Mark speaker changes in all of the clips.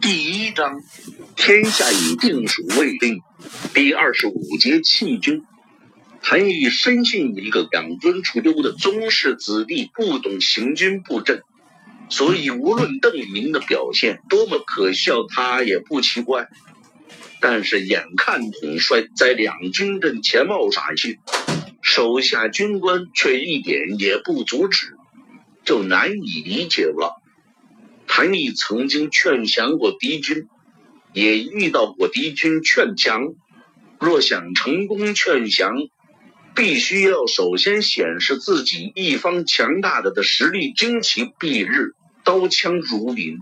Speaker 1: 第一章，天下已定属未定。第二十五节，弃军。谭毅深信一个养尊处优的宗室子弟不懂行军布阵，所以无论邓明的表现多么可笑，他也不奇怪。但是眼看统帅在两军阵前冒傻气，手下军官却一点也不阻止，就难以理解了。谭毅曾经劝降过敌军，也遇到过敌军劝降。若想成功劝降，必须要首先显示自己一方强大的的实力，旌旗蔽日，刀枪如林，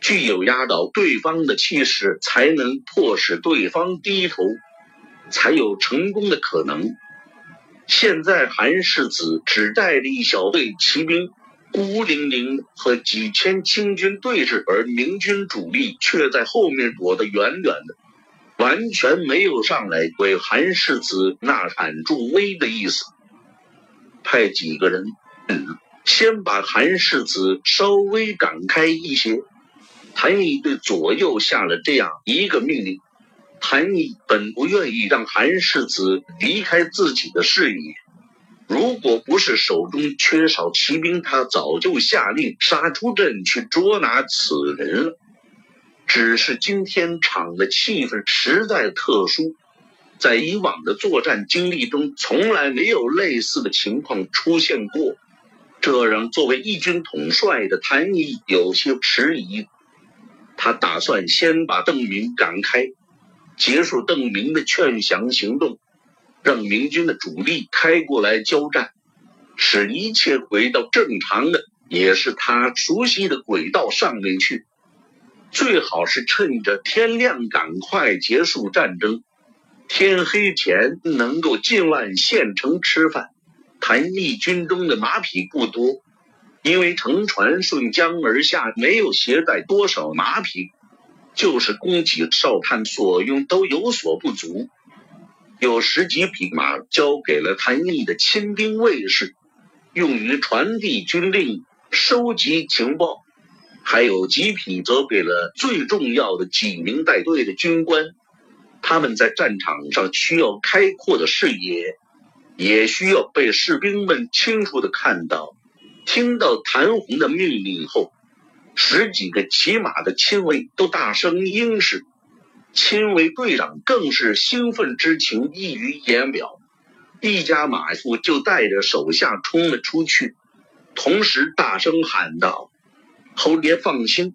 Speaker 1: 具有压倒对方的气势，才能迫使对方低头，才有成功的可能。现在韩世子只带了一小队骑兵。孤零零和几千清军对峙，而明军主力却在后面躲得远远的，完全没有上来为韩世子呐喊助威的意思。派几个人，先把韩世子稍微赶开一些。谭毅对左右下了这样一个命令。谭毅本不愿意让韩世子离开自己的视野。如果不是手中缺少骑兵，他早就下令杀出阵去捉拿此人了。只是今天场的气氛实在特殊，在以往的作战经历中，从来没有类似的情况出现过，这让作为一军统帅的谭毅有些迟疑。他打算先把邓明赶开，结束邓明的劝降行动。让明军的主力开过来交战，使一切回到正常的，也是他熟悉的轨道上面去。最好是趁着天亮赶快结束战争，天黑前能够进万县城吃饭。谭义军中的马匹不多，因为乘船顺江而下，没有携带多少马匹，就是供给哨探所用都有所不足。有十几匹马交给了谭毅的亲兵卫士，用于传递军令、收集情报；还有几匹则给了最重要的几名带队的军官。他们在战场上需要开阔的视野，也需要被士兵们清楚的看到。听到谭红的命令后，十几个骑马的亲卫都大声应是。亲卫队长更是兴奋之情溢于言表，一家马夫就带着手下冲了出去，同时大声喊道：“侯爷放心，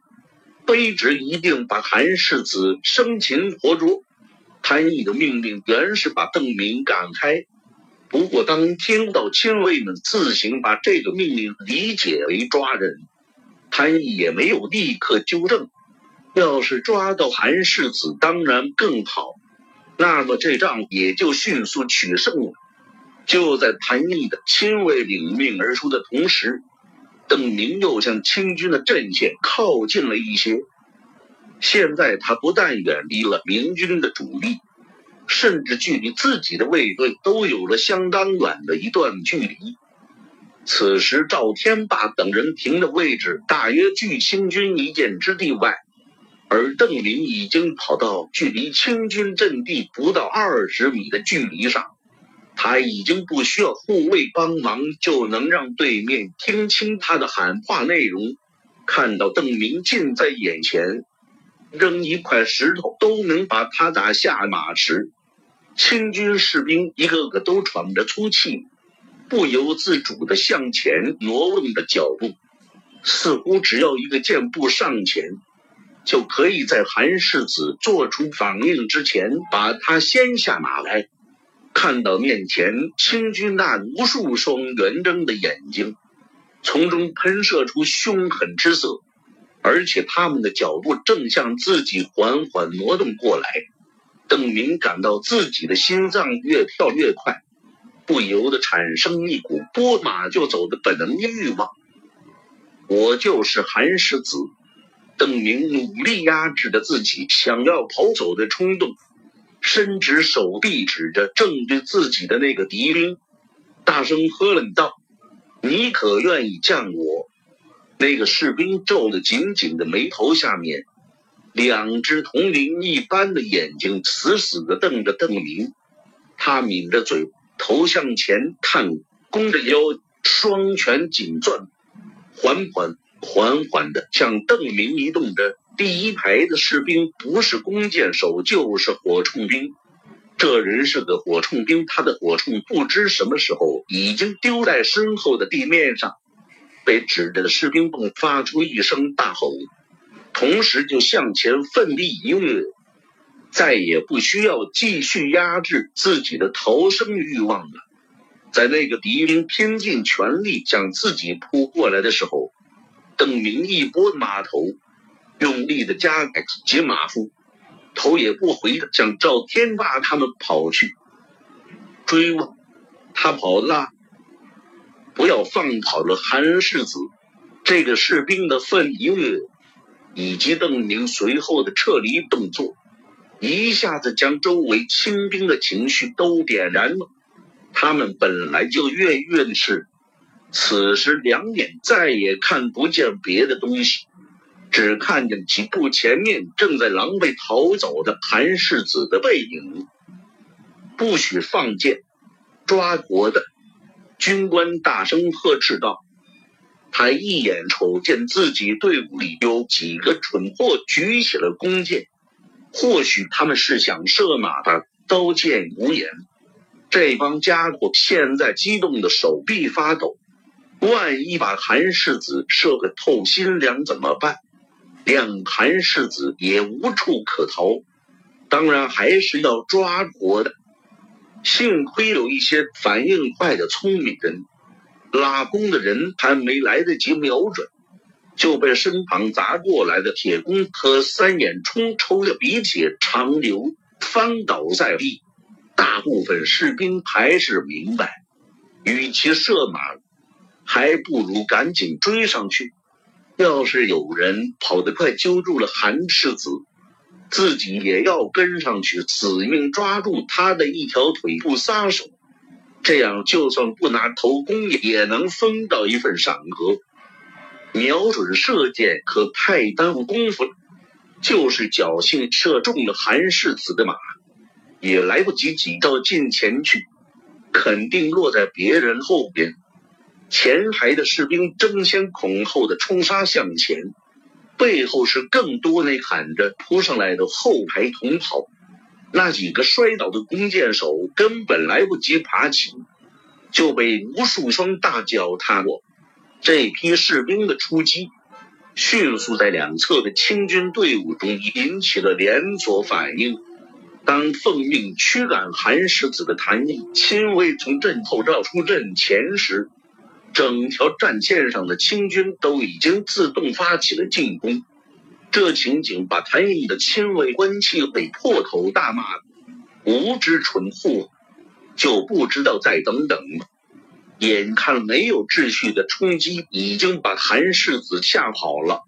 Speaker 1: 卑职一定把韩世子生擒活捉。”潘毅的命令原是把邓明赶开，不过当听到亲卫们自行把这个命令理解为抓人，潘毅也没有立刻纠正。要是抓到韩世子，当然更好，那么这仗也就迅速取胜了。就在谭毅的亲卫领命而出的同时，邓明又向清军的阵线靠近了一些。现在他不但远离了明军的主力，甚至距离自己的卫队都有了相当远的一段距离。此时，赵天霸等人停的位置大约距清军一箭之地外。而邓明已经跑到距离清军阵地不到二十米的距离上，他已经不需要护卫帮忙就能让对面听清他的喊话内容。看到邓明近在眼前，扔一块石头都能把他打下马时，清军士兵一个个都喘着粗气，不由自主地向前挪动着脚步，似乎只要一个箭步上前。就可以在韩世子做出反应之前，把他先下马来。看到面前清军那无数双圆睁的眼睛，从中喷射出凶狠之色，而且他们的脚步正向自己缓缓挪动过来。邓明感到自己的心脏越跳越快，不由得产生一股拨马就走的本能欲望。我就是韩世子。邓明努力压制着自己想要跑走的冲动，伸直手臂指着正对自己的那个敌兵，大声喝冷道：“你可愿意降我？”那个士兵皱得紧紧的眉头下面，两只铜铃一般的眼睛死死地瞪着邓明。他抿着嘴，头向前探，弓着腰，双拳紧攥，缓缓、缓缓地向邓明移动着。第一排的士兵不是弓箭手，就是火铳兵。这人是个火铳兵，他的火铳不知什么时候已经丢在身后的地面上。被指着的士兵迸发出一声大吼，同时就向前奋力一跃，再也不需要继续压制自己的逃生欲望了。在那个敌兵拼尽全力向自己扑过来的时候，邓明一拨马头，用力的加紧马腹。头也不回的向赵天霸他们跑去，追问他跑了，不要放跑了韩世子。这个士兵的愤怒，以及邓明随后的撤离动作，一下子将周围清兵的情绪都点燃了。他们本来就跃跃的是，此时两眼再也看不见别的东西。只看见几步前面正在狼狈逃走的韩世子的背影。不许放箭，抓活的！军官大声呵斥道。他一眼瞅见自己队伍里有几个蠢货举起了弓箭，或许他们是想射马的，刀剑无眼。这帮家伙现在激动的手臂发抖，万一把韩世子射个透心凉怎么办？两韩世子也无处可逃，当然还是要抓活的。幸亏有一些反应快的聪明人，拉弓的人还没来得及瞄准，就被身旁砸过来的铁弓和三眼冲抽的鼻血长流，翻倒在地。大部分士兵还是明白，与其射马，还不如赶紧追上去。要是有人跑得快，揪住了韩世子，自己也要跟上去，死命抓住他的一条腿不撒手。这样，就算不拿头弓，也能分到一份赏格。瞄准射箭可太耽误功夫了，就是侥幸射中了韩世子的马，也来不及挤到近前去，肯定落在别人后边。前排的士兵争先恐后的冲杀向前，背后是更多那喊着扑上来的后排同袍。那几个摔倒的弓箭手根本来不及爬起，就被无数双大脚踏过。这批士兵的出击，迅速在两侧的清军队伍中引起了连锁反应。当奉命驱赶韩世子的谭毅亲卫从阵后绕出阵前时，整条战线上的清军都已经自动发起了进攻，这情景把谭毅的亲卫官气得破口大骂：“无知蠢货，就不知道再等等？”眼看没有秩序的冲击已经把韩世子吓跑了，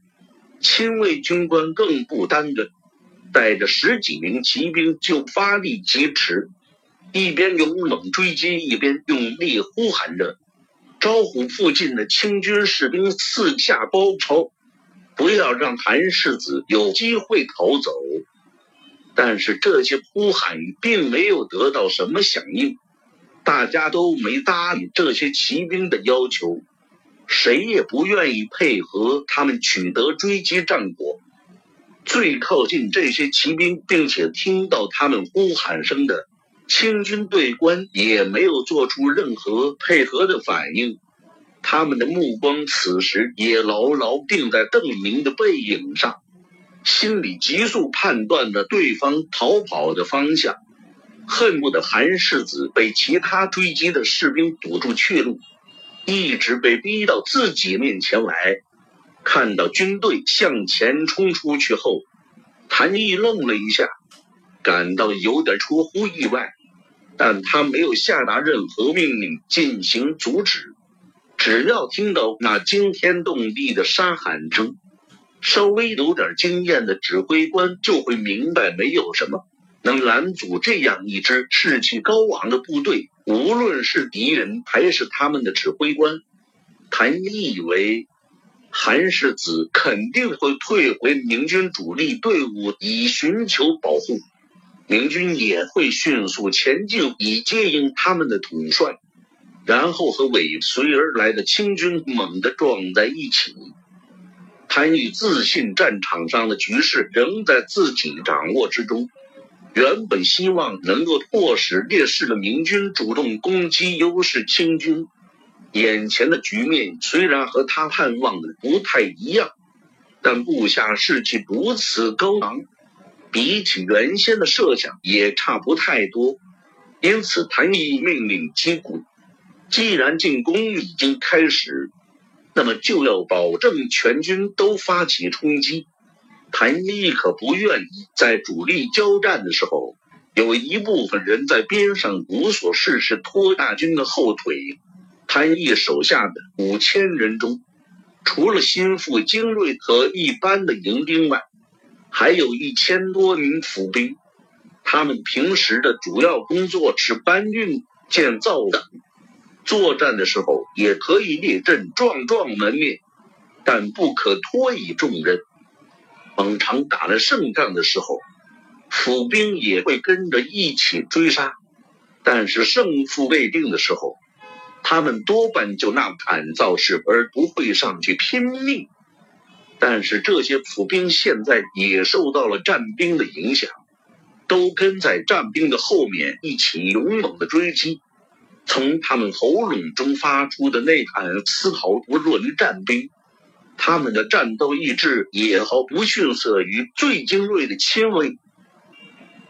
Speaker 1: 亲卫军官更不耽搁，带着十几名骑兵就发力疾驰，一边勇猛追击，一边用力呼喊着。招呼附近的清军士兵四下包抄，不要让韩世子有机会逃走。但是这些呼喊并没有得到什么响应，大家都没搭理这些骑兵的要求，谁也不愿意配合他们取得追击战果。最靠近这些骑兵，并且听到他们呼喊声的。清军队官也没有做出任何配合的反应，他们的目光此时也牢牢定在邓明的背影上，心里急速判断着对方逃跑的方向，恨不得韩世子被其他追击的士兵堵住去路，一直被逼到自己面前来。看到军队向前冲出去后，谭毅愣了一下，感到有点出乎意外。但他没有下达任何命令进行阻止，只要听到那惊天动地的杀喊声，稍微有点经验的指挥官就会明白，没有什么能拦阻这样一支士气高昂的部队。无论是敌人还是他们的指挥官，谭毅以为韩世子肯定会退回明军主力队伍以寻求保护，明军也会迅速前进以接应他们的统帅，然后和尾随而来的清军猛地撞在一起。潘玉自信战场上的局势仍在自己掌握之中，原本希望能够迫使劣势的明军主动攻击优势清军。眼前的局面虽然和他盼望的不太一样，但部下士气如此高昂，比起原先的设想也差不太多。因此，谭毅命令击鼓，既然进攻已经开始，那么就要保证全军都发起冲击。谭毅可不愿意在主力交战的时候，有一部分人在边上无所事事，拖大军的后腿。谭毅手下的五千人中，除了心腹精锐和一般的营兵外，还有一千多名府兵。他们平时的主要工作是搬运、建造等，作战的时候也可以列阵壮壮门面，但不可托以重任。往常打了胜仗的时候，府兵也会跟着一起追杀，但是胜负未定的时候。他们多半就那敢造势，而不会上去拼命。但是这些府兵现在也受到了战兵的影响，都跟在战兵的后面一起勇猛的追击。从他们喉咙中发出的呐喊丝毫不弱于战兵，他们的战斗意志也毫不逊色于最精锐的亲卫。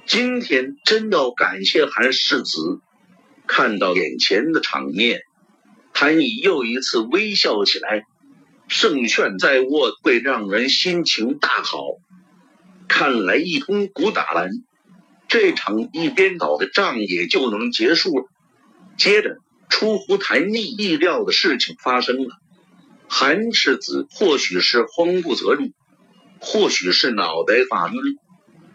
Speaker 1: 今天真要感谢韩世子。看到眼前的场面，谭毅又一次微笑起来。胜券在握，会让人心情大好。看来一通鼓打完，这场一边倒的仗也就能结束了。接着，出乎谭毅意料的事情发生了。韩世子或许是慌不择路，或许是脑袋发晕，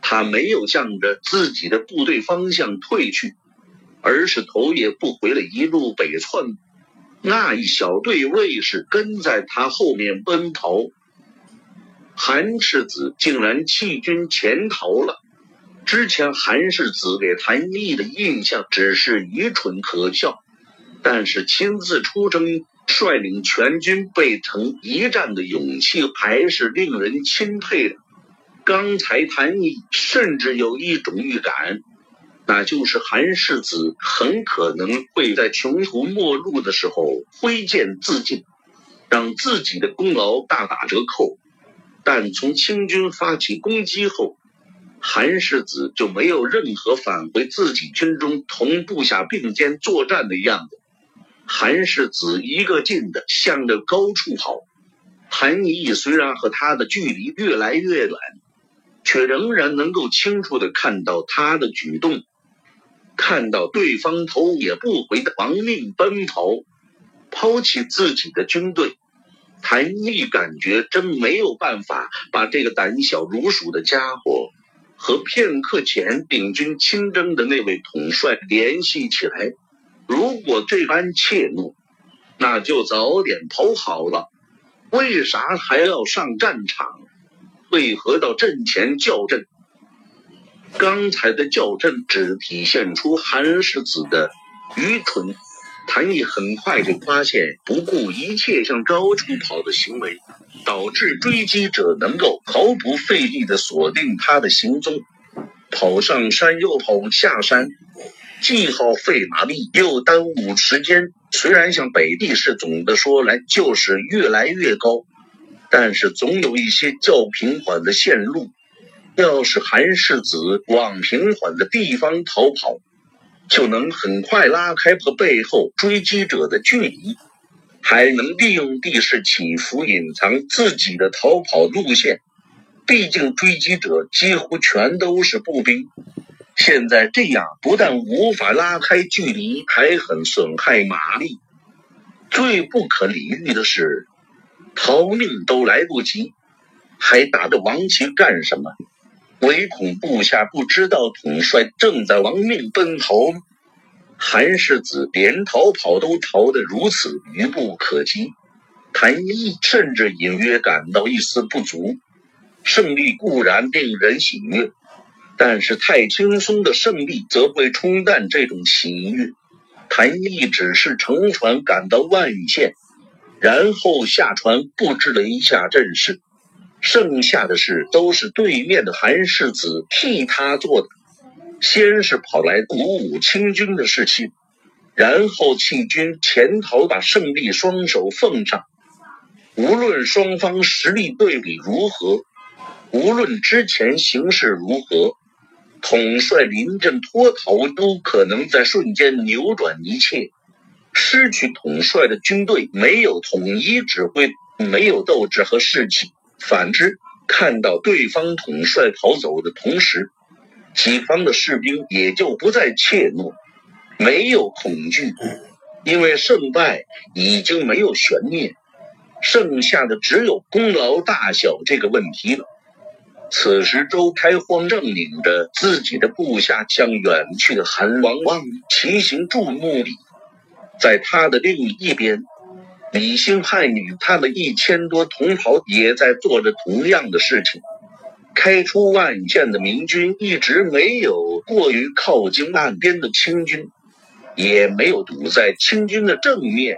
Speaker 1: 他没有向着自己的部队方向退去。而是头也不回的一路北窜，那一小队卫士跟在他后面奔逃，韩世子竟然弃军潜逃了。之前韩世子给谭毅的印象只是愚蠢可笑，但是亲自出征率领全军背城一战的勇气还是令人钦佩的。刚才谭毅甚至有一种预感。那就是韩世子很可能会在穷途末路的时候挥剑自尽，让自己的功劳大打折扣。但从清军发起攻击后，韩世子就没有任何返回自己军中同部下并肩作战的样子。韩世子一个劲的向着高处跑，韩毅虽然和他的距离越来越远，却仍然能够清楚的看到他的举动。看到对方头也不回的亡命奔逃，抛弃自己的军队，谭毅感觉真没有办法把这个胆小如鼠的家伙和片刻前领军亲征的那位统帅联系起来。如果这般怯懦，那就早点投好了。为啥还要上战场？为何到阵前叫阵？刚才的叫阵只体现出韩世子的愚蠢。谭毅很快就发现，不顾一切向高处跑的行为，导致追击者能够毫不费力地锁定他的行踪。跑上山又跑下山，既耗费马力又耽误时间。虽然向北地市总的说来就是越来越高，但是总有一些较平缓的线路。要是韩世子往平缓的地方逃跑，就能很快拉开和背后追击者的距离，还能利用地势起伏隐藏自己的逃跑路线。毕竟追击者几乎全都是步兵，现在这样不但无法拉开距离，还很损害马力。最不可理喻的是，逃命都来不及，还打着王旗干什么？唯恐部下不知道统帅正在亡命奔逃。韩世子连逃跑都逃得如此愚不可及，谭毅甚至隐约感到一丝不足。胜利固然令人喜悦，但是太轻松的胜利则会冲淡这种喜悦。谭毅只是乘船赶到万县，然后下船布置了一下阵势，剩下的事都是对面的韩世子替他做的。先是跑来鼓舞清军的士气，然后弃军潜逃，把胜利双手奉上。无论双方实力对比如何。无论之前形势如何，统帅临阵脱逃都可能在瞬间扭转一切。失去统帅的军队没有统一指挥，没有斗志和士气；反之，看到对方统帅逃走的同时，己方的士兵也就不再怯懦，没有恐惧，因为胜败已经没有悬念，剩下的只有功劳大小这个问题了。此时，周开荒正领着自己的部下向远去的韩王望骑行注目礼，在他的另一边，李兴汉与他的一千多同袍也在做着同样的事情。开出万县的明军一直没有过于靠近岸边的清军，也没有堵在清军的正面，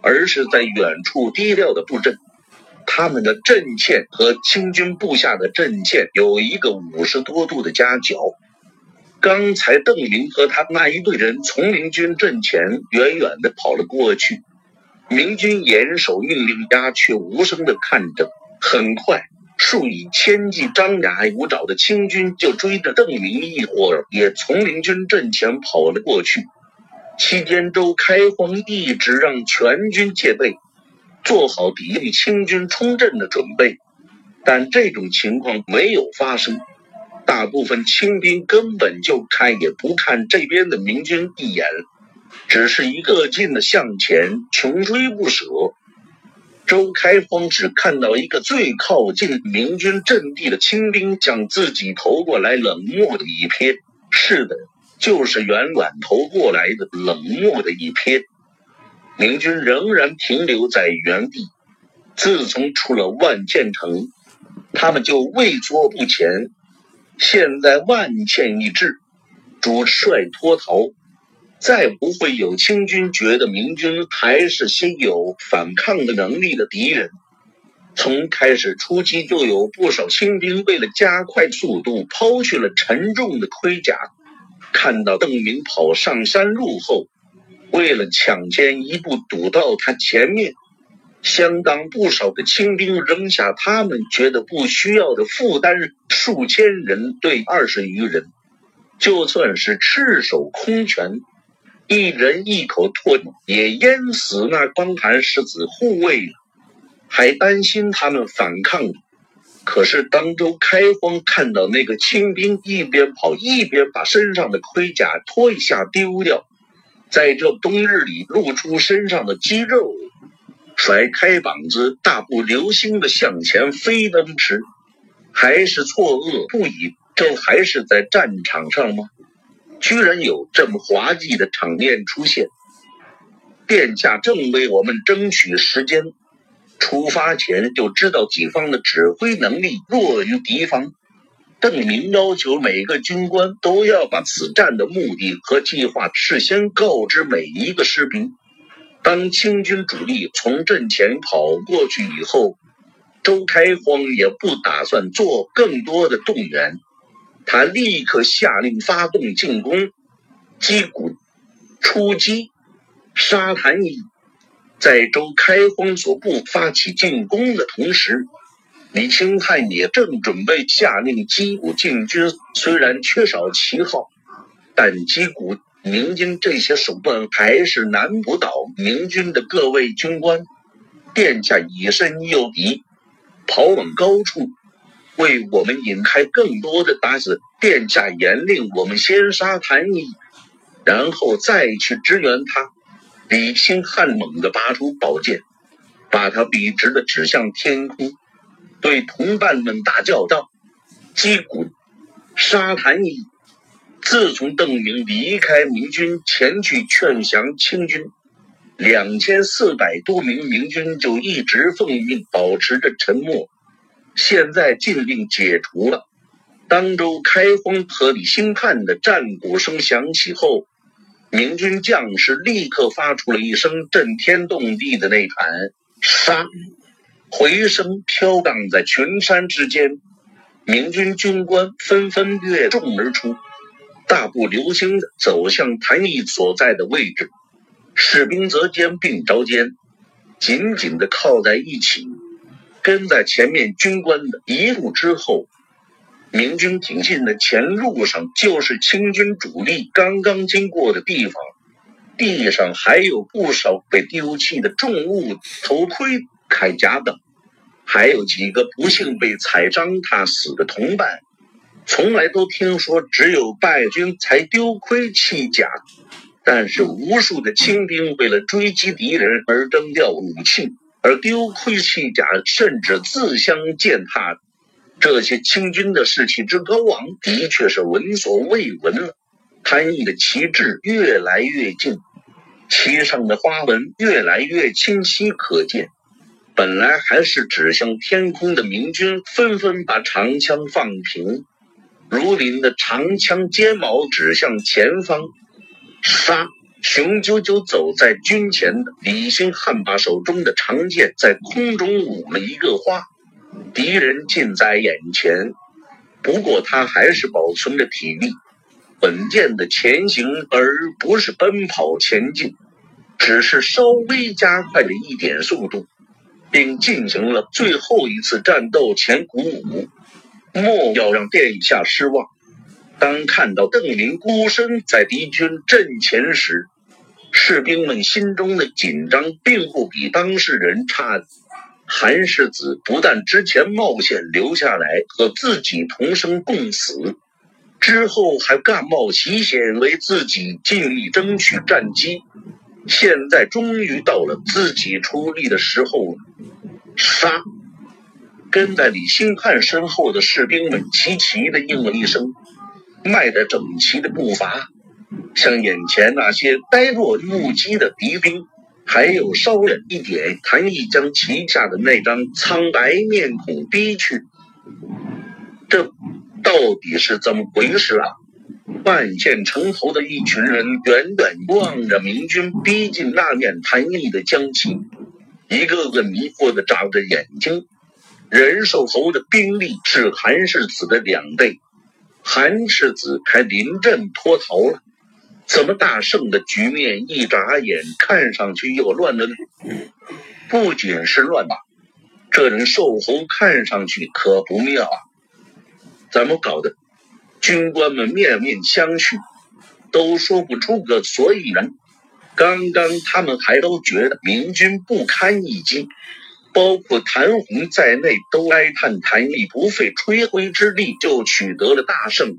Speaker 1: 而是在远处低调的布阵。他们的阵线和清军部下的阵线有一个五十多度的夹角。刚才邓林和他那一队人从明军阵前远远地跑了过去，明军严守命令，鸦雀无声地看着。很快，数以千计张牙舞爪的清军就追着邓明一伙儿也从明军阵前跑了过去。期间，周开荒一直让全军戒备。做好抵御清军冲阵的准备，但这种情况没有发生。大部分清兵根本就看也不看这边的明军一眼，只是一个劲的向前穷追不舍。周开荒只看到一个最靠近明军阵地的清兵向自己投过来冷漠的一瞥，是的，就是远远投过来的冷漠的一瞥。明军仍然停留在原地。自从出了万县城，他们就畏缩不前。现在万县一至，主帅脱逃，再不会有清军觉得明军还是些有反抗的能力的敌人。从开始出击，就有不少清兵为了加快速度，抛去了沉重的盔甲。看到邓明跑上山路后。为了抢先一步堵到他前面，相当不少的清兵扔下他们觉得不需要的负担，数千人对二十余人，就算是赤手空拳，一人一口唾沫也淹死那光盘世子护卫，还担心他们反抗。可是当周开荒看到那个清兵一边跑一边把身上的盔甲脱一下丢掉。在这冬日里露出身上的肌肉，甩开膀子大步流星的向前飞奔时，还是错愕不已。这还是在战场上吗？居然有这么滑稽的场面出现！殿下正为我们争取时间，出发前就知道己方的指挥能力弱于敌方。邓明要求每个军官都要把此战的目的和计划事先告知每一个士兵。当清军主力从阵前跑过去以后，周开荒也不打算做更多的动员，他立刻下令发动进攻，击鼓出击，杀谭以。在周开荒所部发起进攻的同时。李清汉也正准备下令击鼓进军，虽然缺少旗号，但击鼓鸣金这些手段还是难不倒明军的各位军官。殿下以身诱敌，跑往高处，为我们引开更多的打子。殿下严令我们先杀谭毅，然后再去支援他。李清汉猛地拔出宝剑，把他笔直的指向天空。对同伴们大叫道：“击鼓，杀谭乙！”自从邓明离开明军前去劝降清军，两千四百多名明军就一直奉命保持着沉默。现在禁令解除了，当州开荒和李兴汉的战鼓声响起后，明军将士立刻发出了一声震天动地的呐喊：“杀！”回声飘荡在群山之间，明军军官纷纷跃众而出，大步流星地走向谭毅所在的位置。士兵则肩并着肩，紧紧地靠在一起，跟在前面军官的一路之后。明军挺进的前路上，就是清军主力刚刚经过的地方，地上还有不少被丢弃的重物、头盔、铠甲等，还有几个不幸被踩伤踏死的同伴。从来都听说只有败军才丢盔弃甲。但是无数的清兵为了追击敌人而扔掉武器，而丢盔弃甲，甚至自相践踏，这些清军的士气之高昂，的确是闻所未闻了。潘毅的旗帜越来越近，旗上的花纹越来越清晰可见。本来还是指向天空的明军，纷纷把长枪放平，如林的长枪尖矛指向前方。杀！雄赳赳走在军前的李兴汉把手中的长剑在空中舞了一个花，敌人近在眼前，不过他还是保存着体力，稳健的前行，而不是奔跑前进，只是稍微加快了一点速度，并进行了最后一次战斗前鼓舞，莫要让殿下失望。当看到邓林孤身在敌军阵前时，士兵们心中的紧张并不比当事人差。韩世子不但之前冒险留下来和自己同生共死，之后还干冒奇险为自己尽力争取战机，现在终于到了自己出力的时候了。杀！跟在李兴汉身后的士兵们齐齐的应了一声。迈着整齐的步伐，像眼前那些呆若木鸡的敌兵，还有稍远一点谭毅将旗下的那张苍白面孔逼去。这到底是怎么回事啊？万县城头的一群人远远望着明军逼近那面谭毅的将旗，一个个迷惑的眨着眼睛。仁寿侯的兵力是韩世子的两倍。韩世子还临阵脱逃了，怎么大胜的局面一眨眼看上去又乱了呢？不仅是乱吧，这人寿侯看上去可不妙啊！怎么搞的？军官们面面相觑，都说不出个所以然。刚刚他们还都觉得明军不堪一击。包括谭红在内，都哀叹谭毅不费吹灰之力就取得了大胜。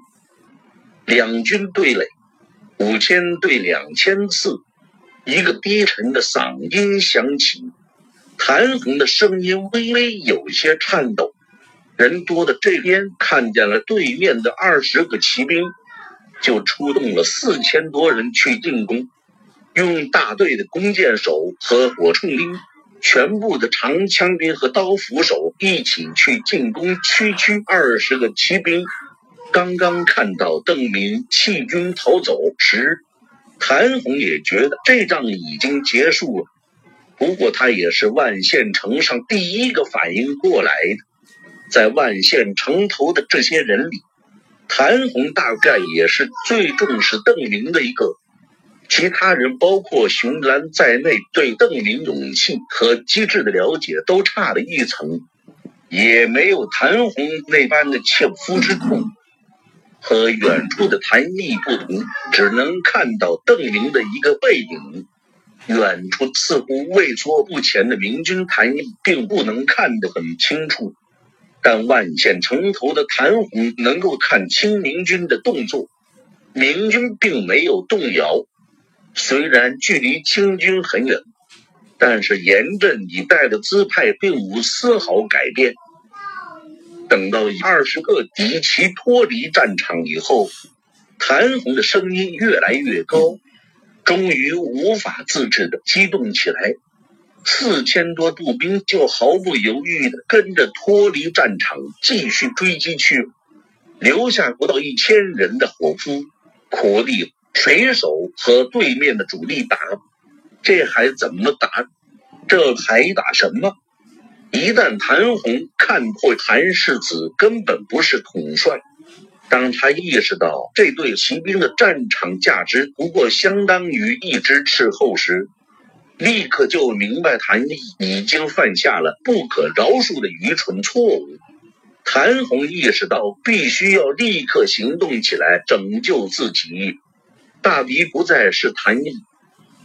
Speaker 1: 两军对垒，五千对两千次，一个低沉的嗓音响起，谭红的声音微微有些颤抖。人多的这边看见了对面的二十个骑兵，就出动了四千多人去进攻，用大队的弓箭手和火铳兵。全部的长枪兵和刀斧手一起去进攻区区二十个骑兵。刚刚看到邓明弃军逃走时，谭红也觉得这仗已经结束了。不过他也是万县城上第一个反应过来的，在万县城头的这些人里，谭红大概也是最重视邓明的一个。其他人，包括熊兰在内，对邓明勇气和机智的了解都差了一层，也没有谭红那般的切肤之痛。和远处的谭毅不同，只能看到邓明的一个背影。远处似乎畏缩不前的明军谭毅，并不能看得很清楚，但万县城头的谭红能够看清明军的动作。明军并没有动摇。虽然距离清军很远，但是严阵以待的姿态并无丝毫改变。等到二十个敌骑脱离战场以后，谭红的声音越来越高：“终于无法自制的激动起来。四千多步兵就毫不犹豫的跟着脱离战场，继续追击去，留下不到一千人的伙夫、苦力、水手和对面的主力打，这还怎么打？这还打什么？一旦谭红看破谭世子根本不是统帅，当他意识到这对骑兵的战场价值不过相当于一只斥候时，立刻就明白谭毅已经犯下了不可饶恕的愚蠢错误。谭红意识到必须要立刻行动起来拯救自己，大敌不再是谭毅。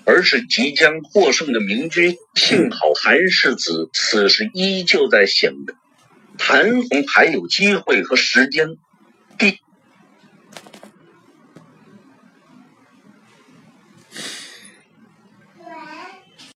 Speaker 1: 而是即将获胜的明军。幸好韩世子此时依旧在想着，谭红还有机会和时间。第